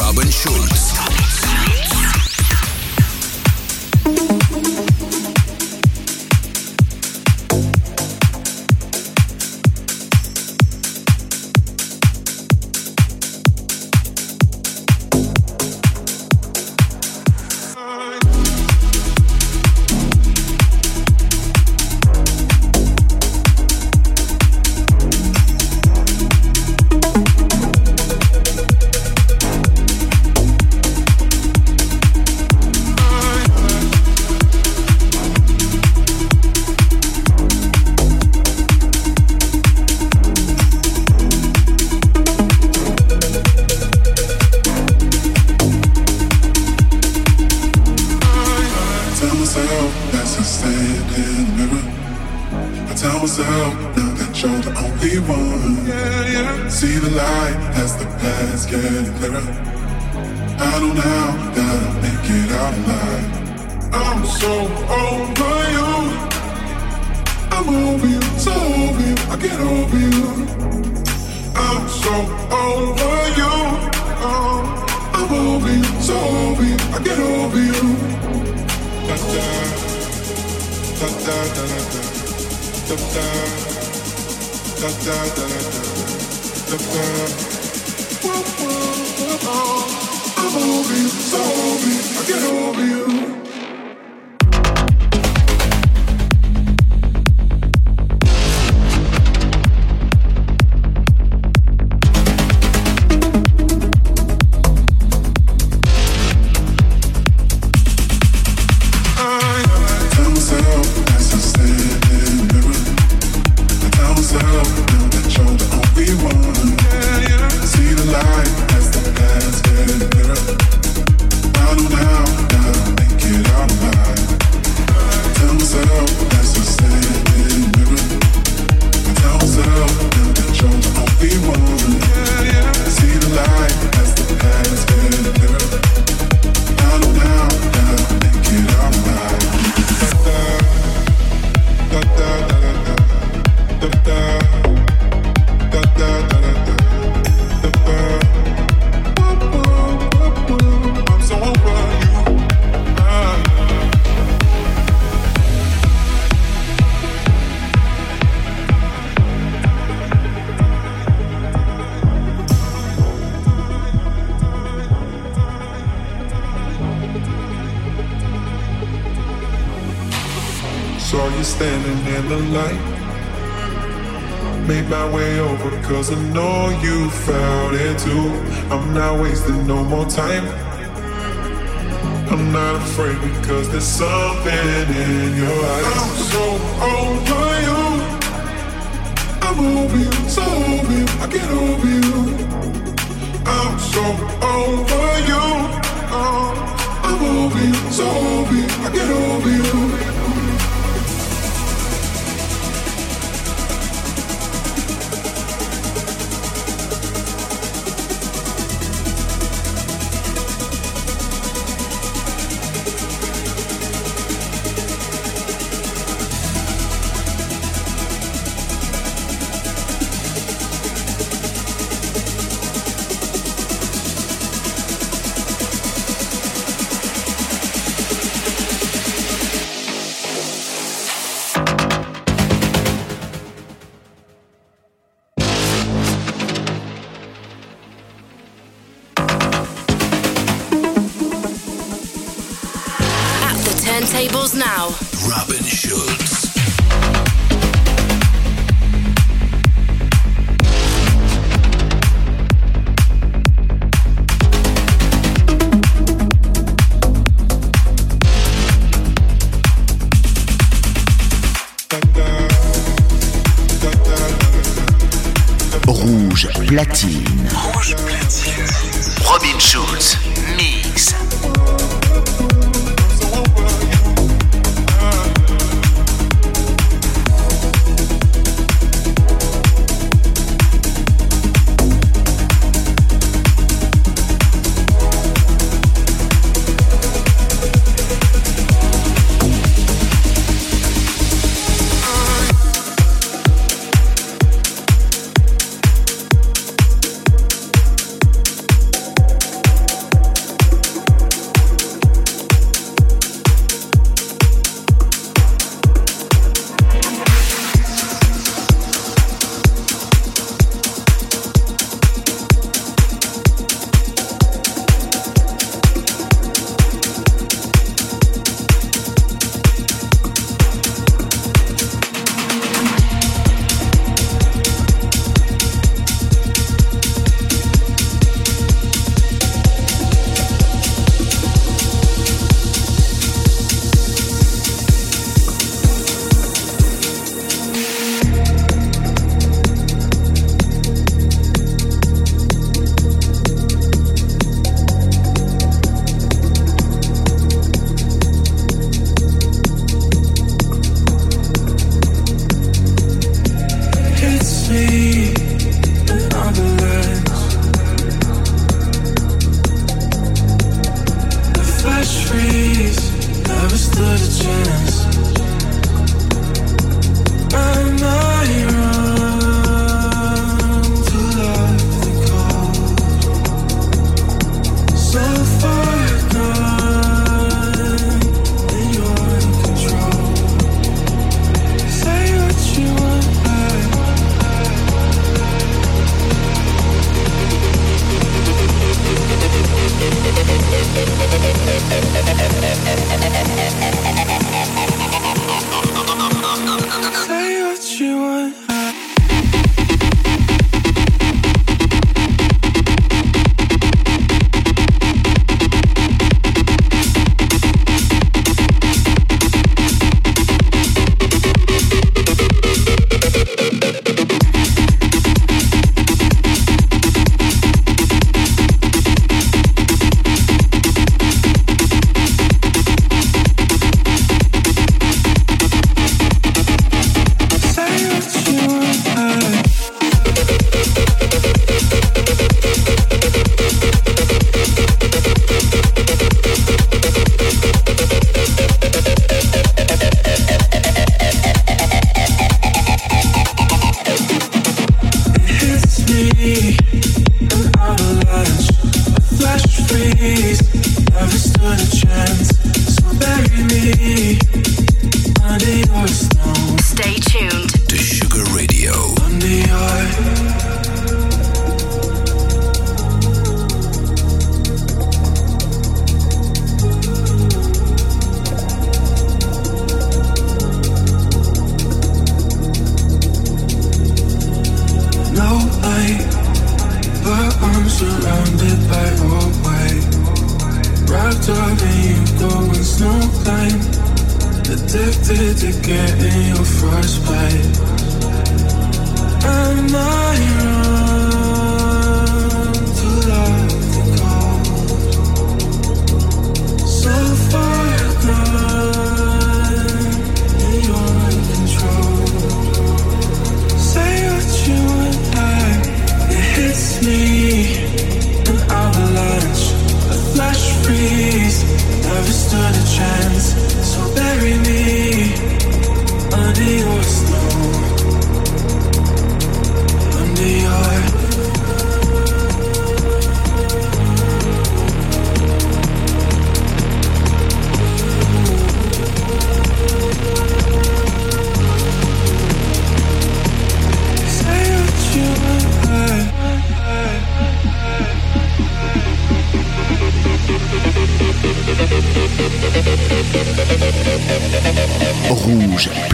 Robin Schulz. Over you. Oh, I'm over you, so. I get over you. Da da da da da da da da da da da da da over you, so over you, I get over you. I'm so over you. Oh, I'm over you, so over you. I get over you.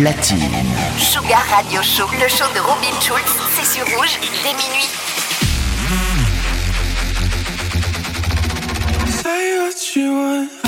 Le show de Robin Schulz, c'est sur Rouge, dès minuit. Say what you want.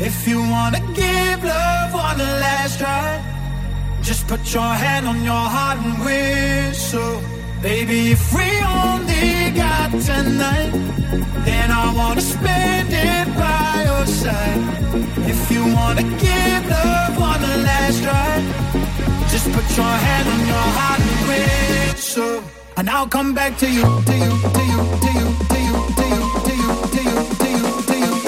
If you wanna give love one last try, just put your hand on your heart and whistle. Baby, if we only got tonight, then I wanna spend it by your side. If you wanna give love one last try, just put your hand on your heart and whistle. And I'll come back to you, to you, to you, to you, to you, to you, to you, to you, to you, to you,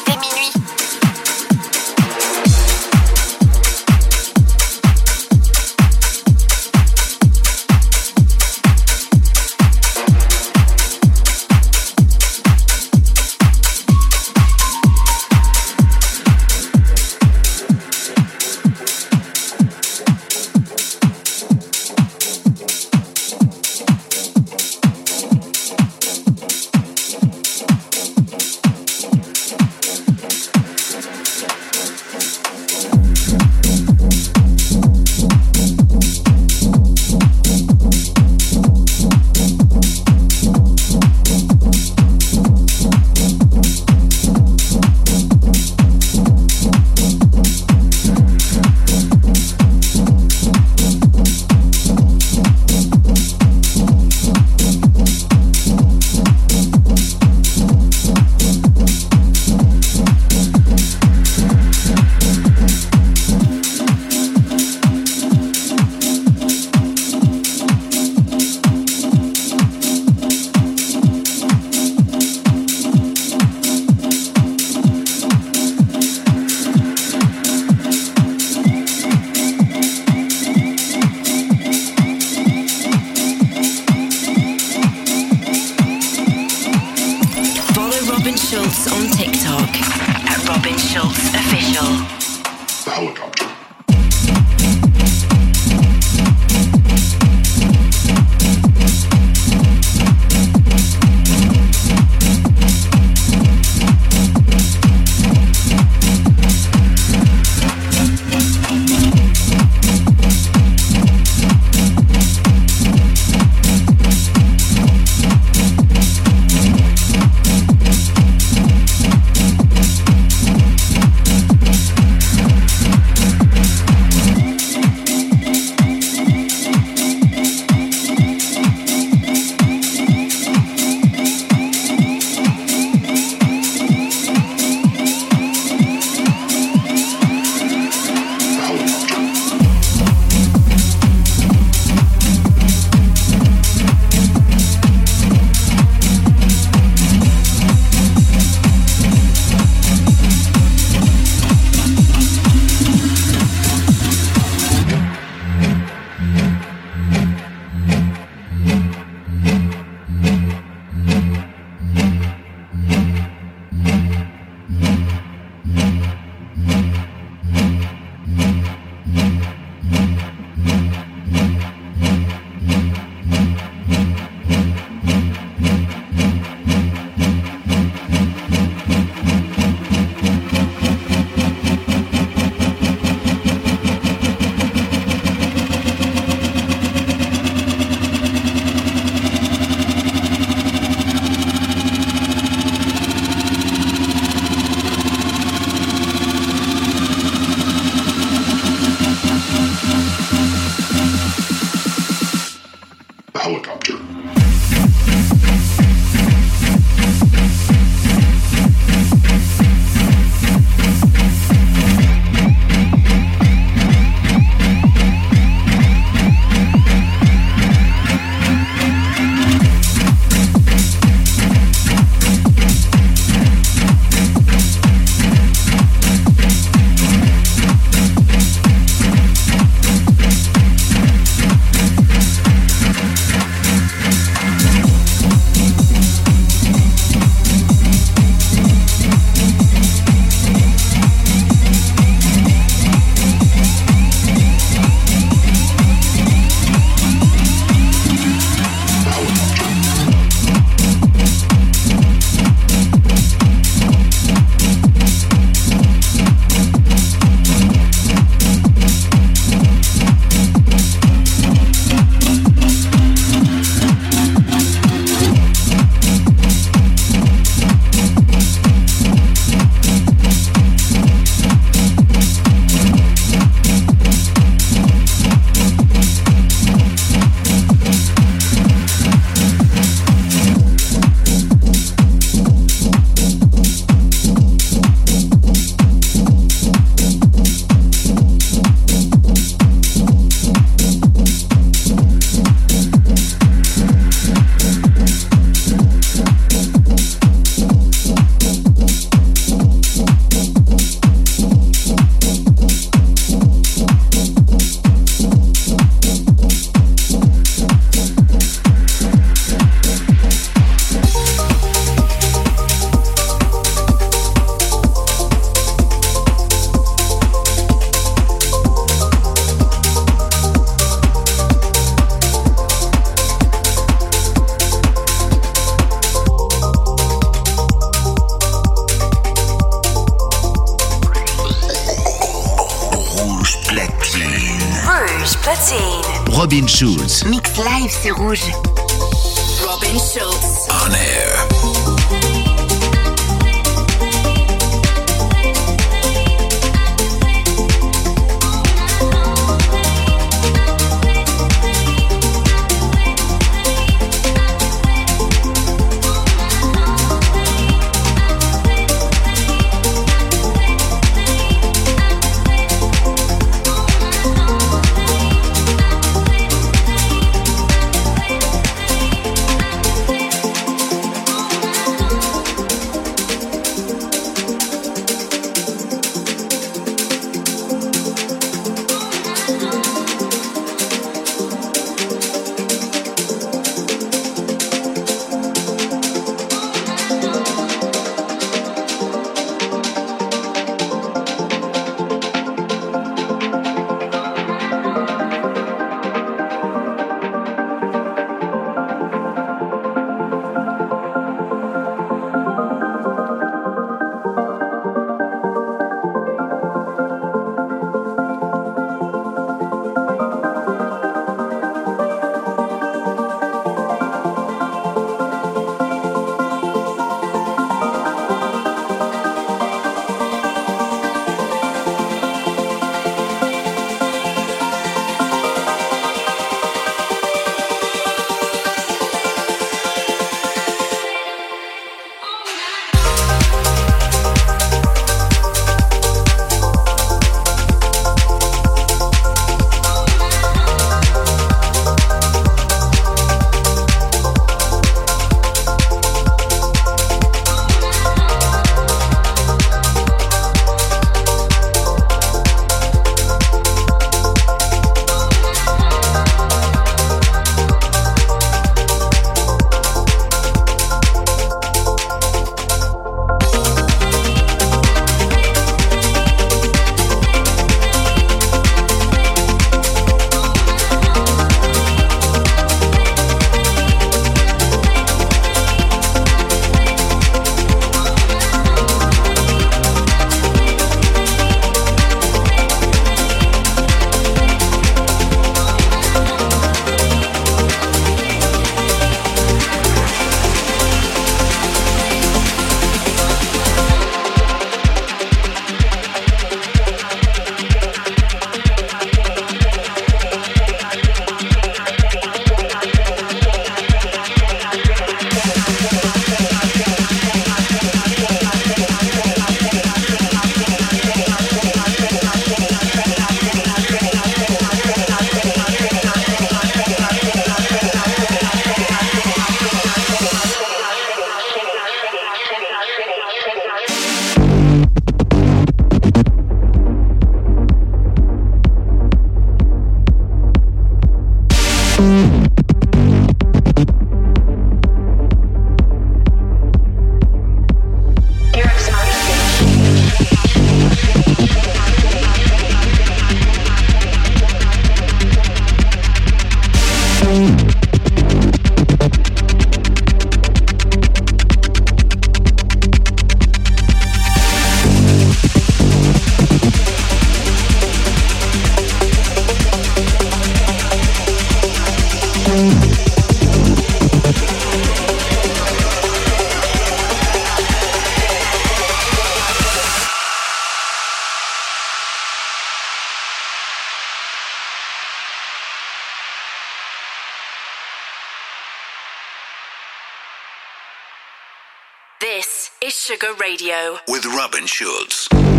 Sugar Radio. with Robin Schulz.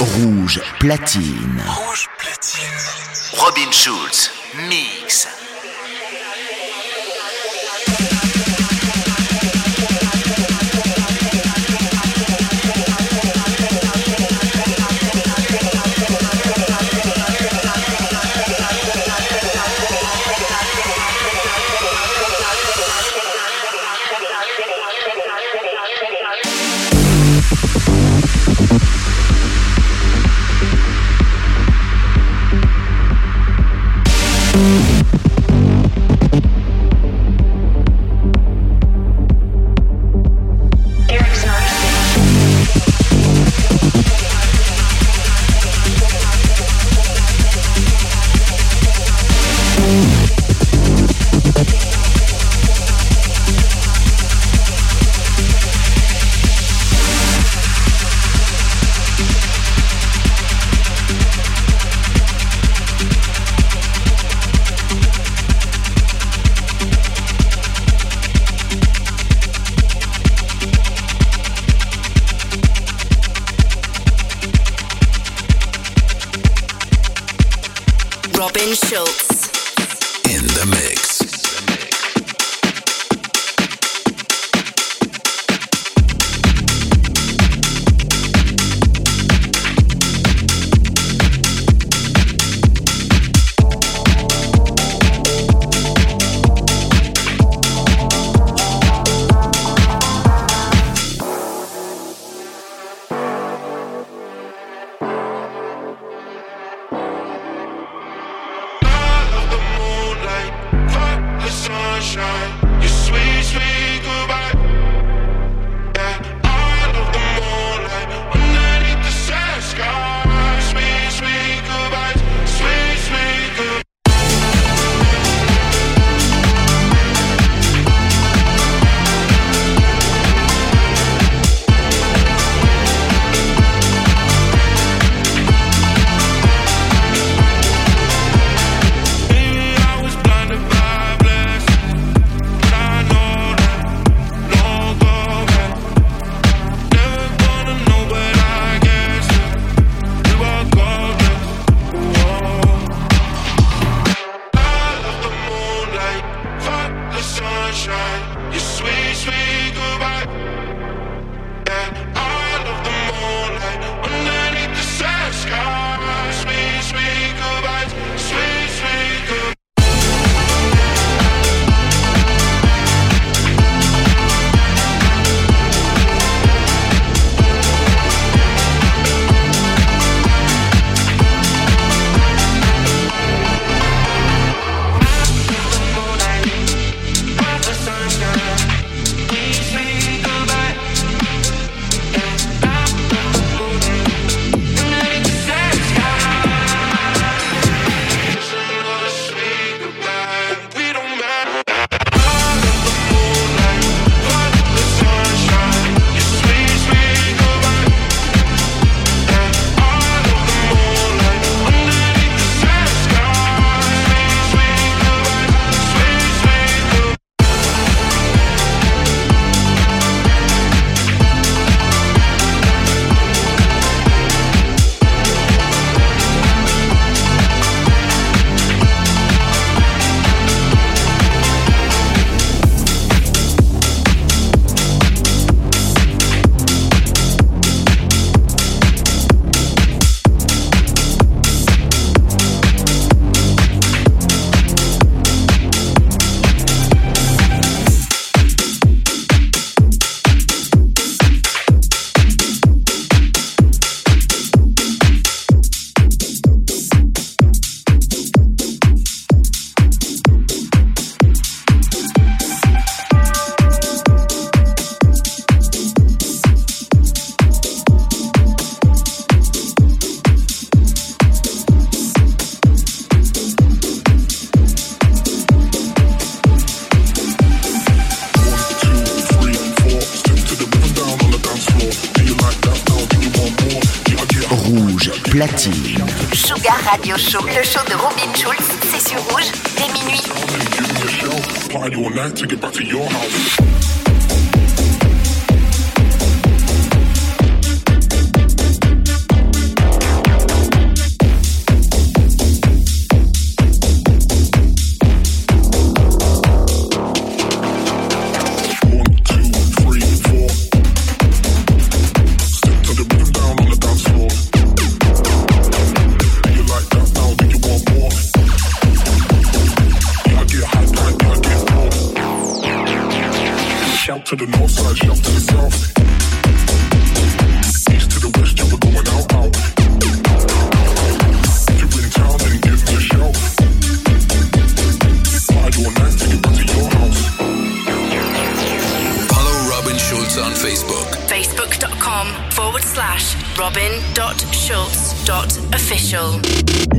Rouge platine. Robin Schulz, mix. robin.schulz.official.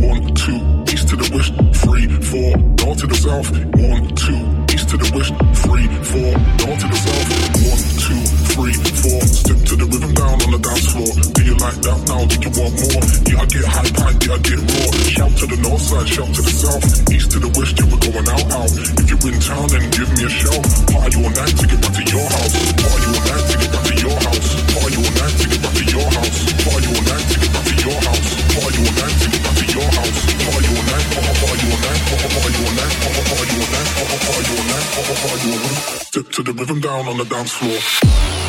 One, two, east to the west, three, four, north to the south. One, two, east to the west, three, four, north to the south. One, two, three, four, step to the rhythm down on the dance floor. Do you like that now? Do you want more? Yeah, I get high pint, yeah, I get raw. Shout to the north side, shout to the south. East to the west, yeah, we're going out, out. If you're in town, then give me a shout. Party all night to get back to your house. Party all night to get back to your house. Party all night Step to the rhythm down on the dance floor.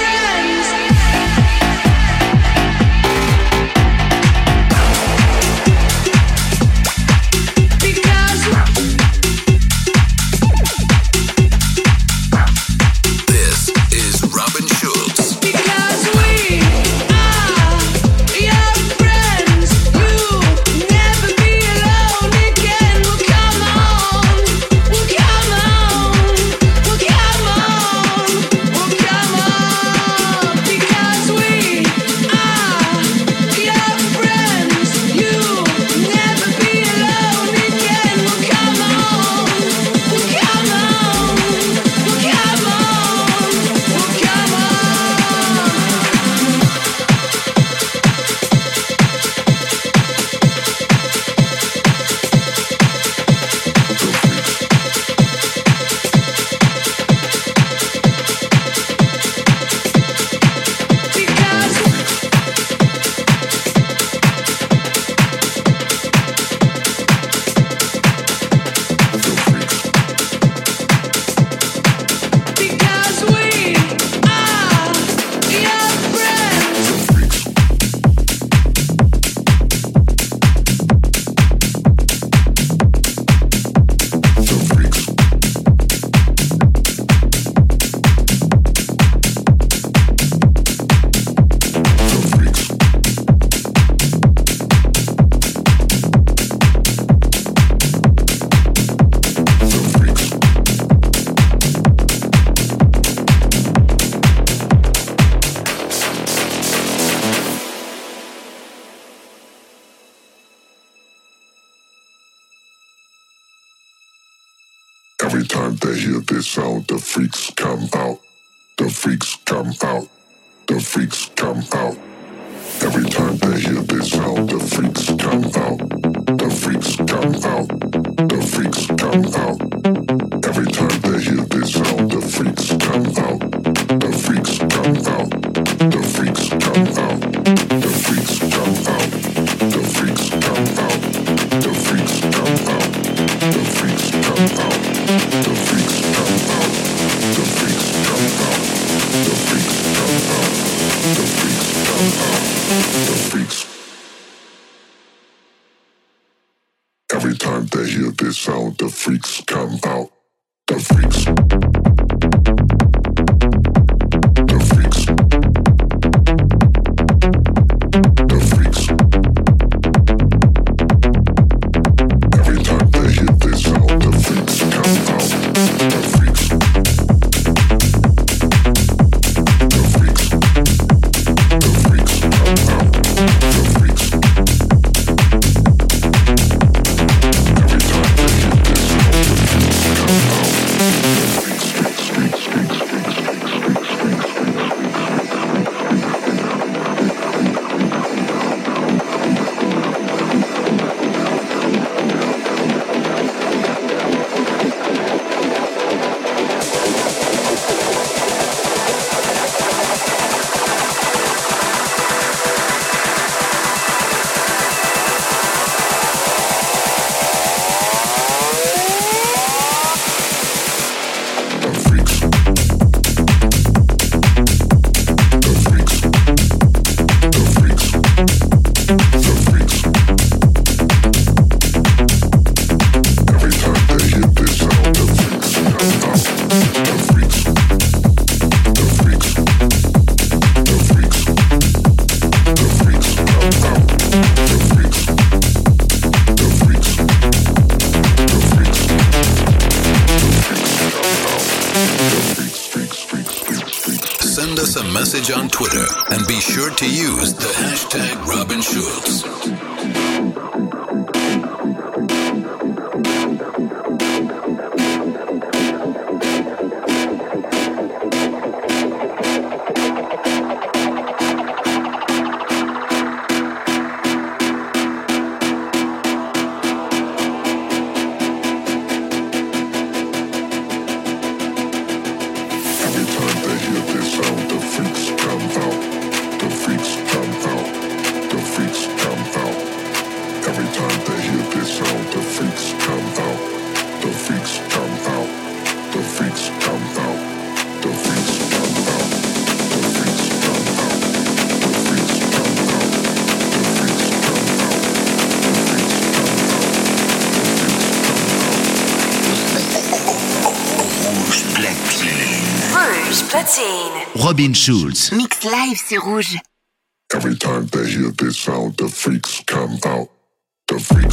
They hear this sound, the freaks come out. The freaks come out. The freaks come out. Every time they hear this sound, the freaks come out. The freaks come out. The freaks come out. Every time they hear this sound, the freaks come out. The freaks come out. The freaks come out. The freaks come out. The freaks come out. The freaks come out. The freaks come out. Every time they hear this sound, the freaks come out. The freaks. Message on Twitter and be sure to use the hashtag Robin Schulz. Mix live sur Rouge. Every time they hear this sound, the freaks come out. The freaks.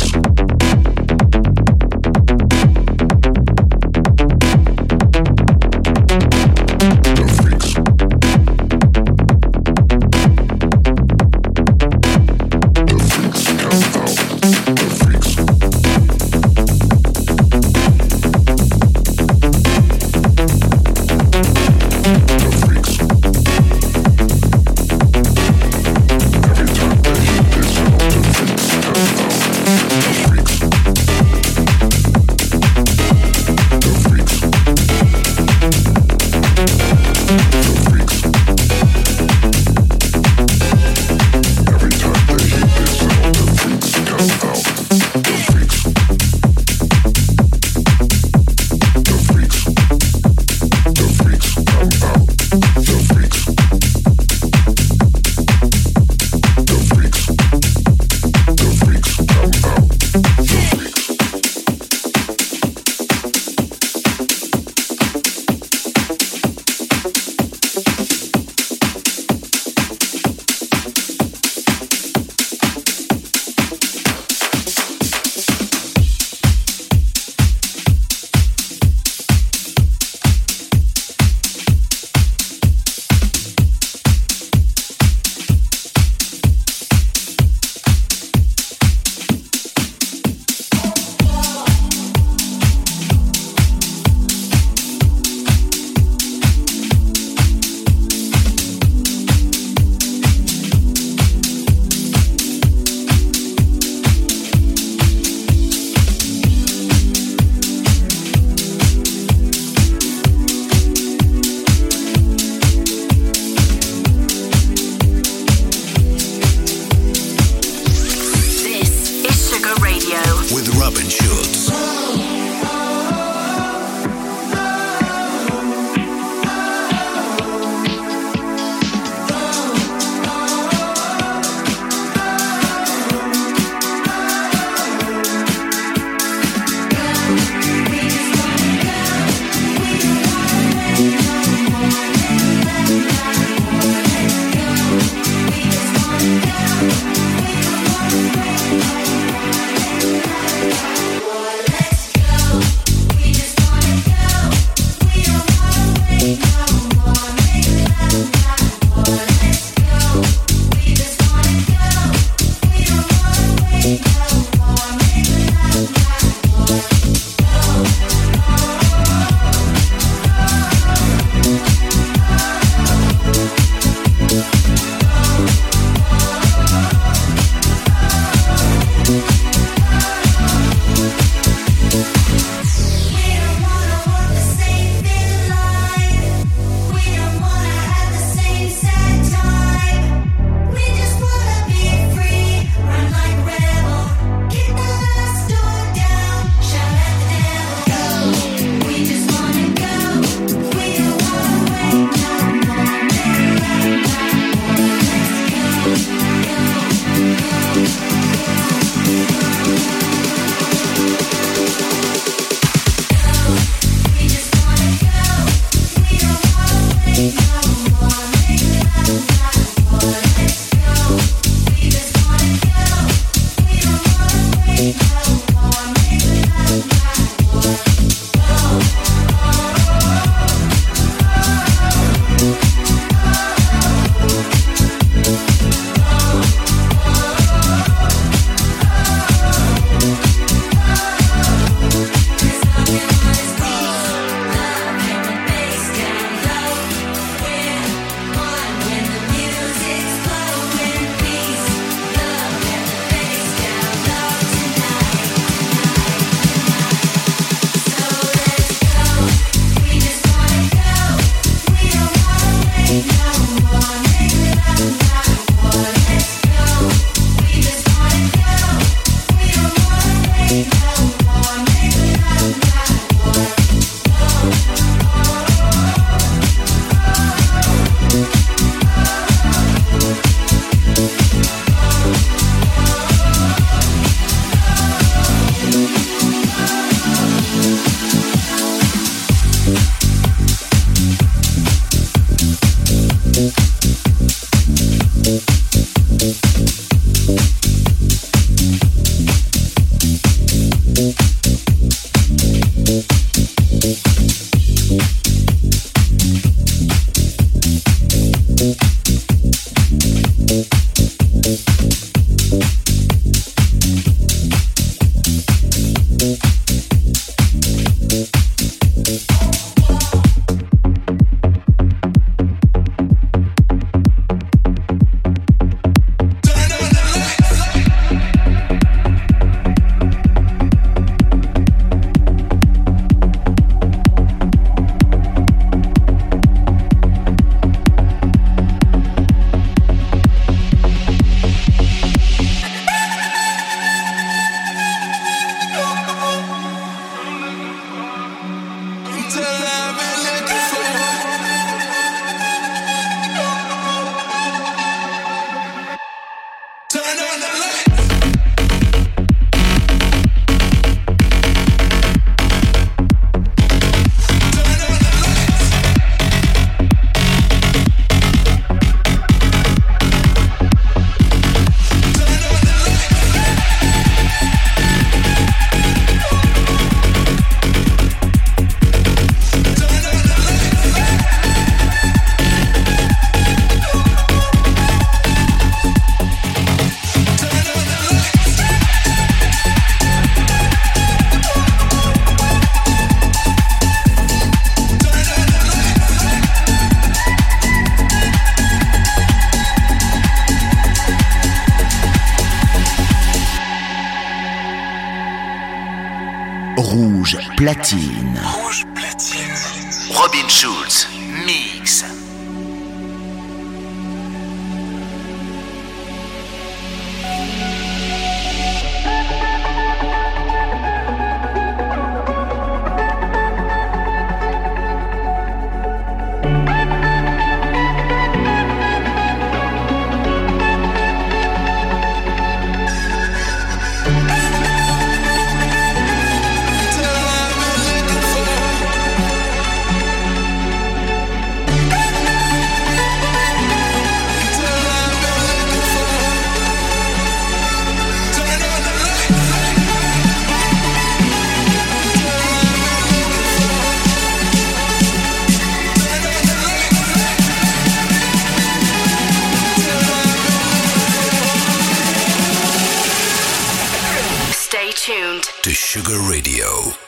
till I'm Rouge platine. Robin Schulz, to Sugar Radio.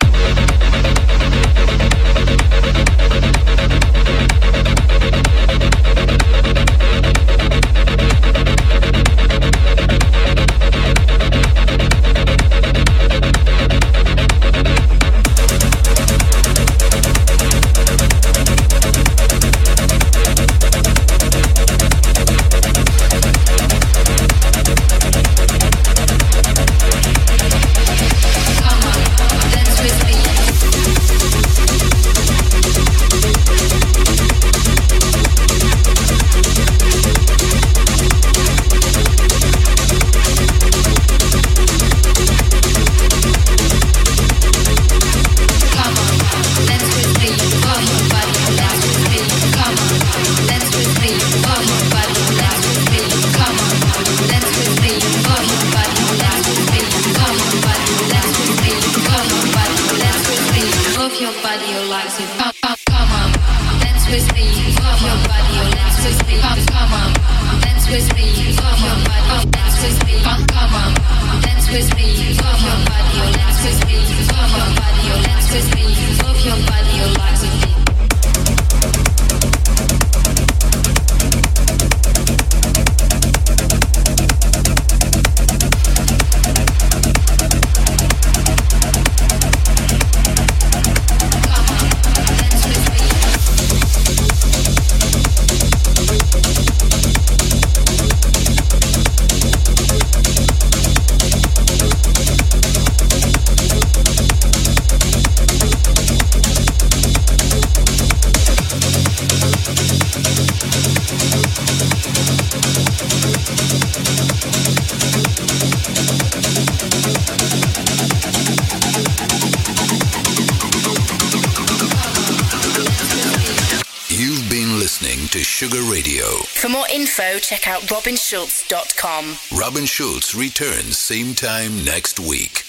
Check out robinschulz.com. Robin Schulz returns same time next week.